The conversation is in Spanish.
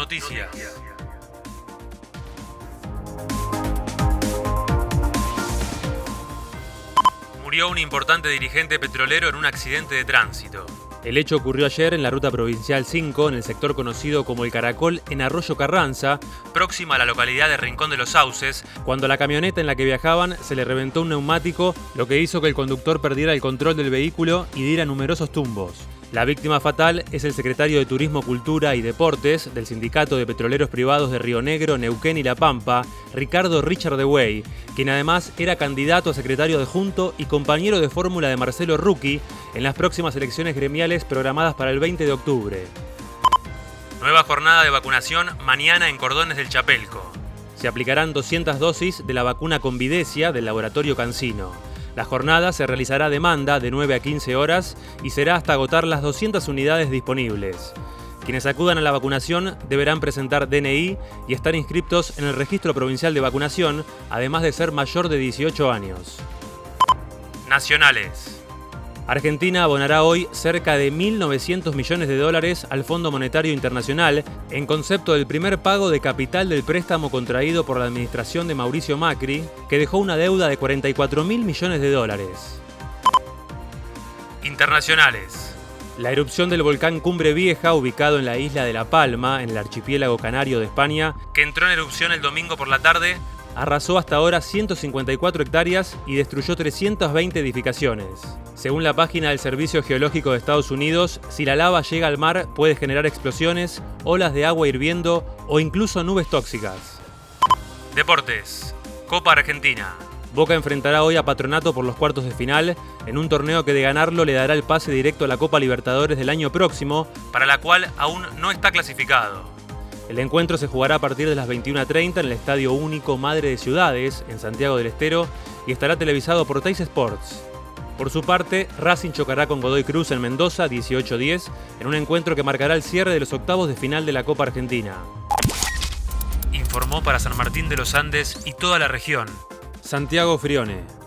Noticias. Murió un importante dirigente petrolero en un accidente de tránsito. El hecho ocurrió ayer en la ruta provincial 5, en el sector conocido como El Caracol, en Arroyo Carranza, próxima a la localidad de Rincón de los Sauces, cuando a la camioneta en la que viajaban se le reventó un neumático, lo que hizo que el conductor perdiera el control del vehículo y diera numerosos tumbos. La víctima fatal es el secretario de Turismo, Cultura y Deportes del Sindicato de Petroleros Privados de Río Negro, Neuquén y La Pampa, Ricardo Richard Dewey, quien además era candidato a secretario adjunto y compañero de fórmula de Marcelo Rucchi en las próximas elecciones gremiales programadas para el 20 de octubre. Nueva jornada de vacunación mañana en Cordones del Chapelco. Se aplicarán 200 dosis de la vacuna Convidecia del laboratorio Cancino. La jornada se realizará a demanda de 9 a 15 horas y será hasta agotar las 200 unidades disponibles. Quienes acudan a la vacunación deberán presentar DNI y estar inscriptos en el Registro Provincial de Vacunación, además de ser mayor de 18 años. Nacionales. Argentina abonará hoy cerca de 1.900 millones de dólares al Fondo Monetario Internacional en concepto del primer pago de capital del préstamo contraído por la administración de Mauricio Macri, que dejó una deuda de 44 mil millones de dólares. Internacionales. La erupción del volcán Cumbre Vieja, ubicado en la isla de La Palma, en el archipiélago canario de España, que entró en erupción el domingo por la tarde, arrasó hasta ahora 154 hectáreas y destruyó 320 edificaciones. Según la página del Servicio Geológico de Estados Unidos, si la lava llega al mar puede generar explosiones, olas de agua hirviendo o incluso nubes tóxicas. Deportes. Copa Argentina. Boca enfrentará hoy a Patronato por los cuartos de final, en un torneo que de ganarlo le dará el pase directo a la Copa Libertadores del año próximo, para la cual aún no está clasificado. El encuentro se jugará a partir de las 21.30 en el Estadio Único Madre de Ciudades, en Santiago del Estero, y estará televisado por Teis Sports. Por su parte, Racing chocará con Godoy Cruz en Mendoza 18-10 en un encuentro que marcará el cierre de los octavos de final de la Copa Argentina. Informó para San Martín de los Andes y toda la región. Santiago Frione.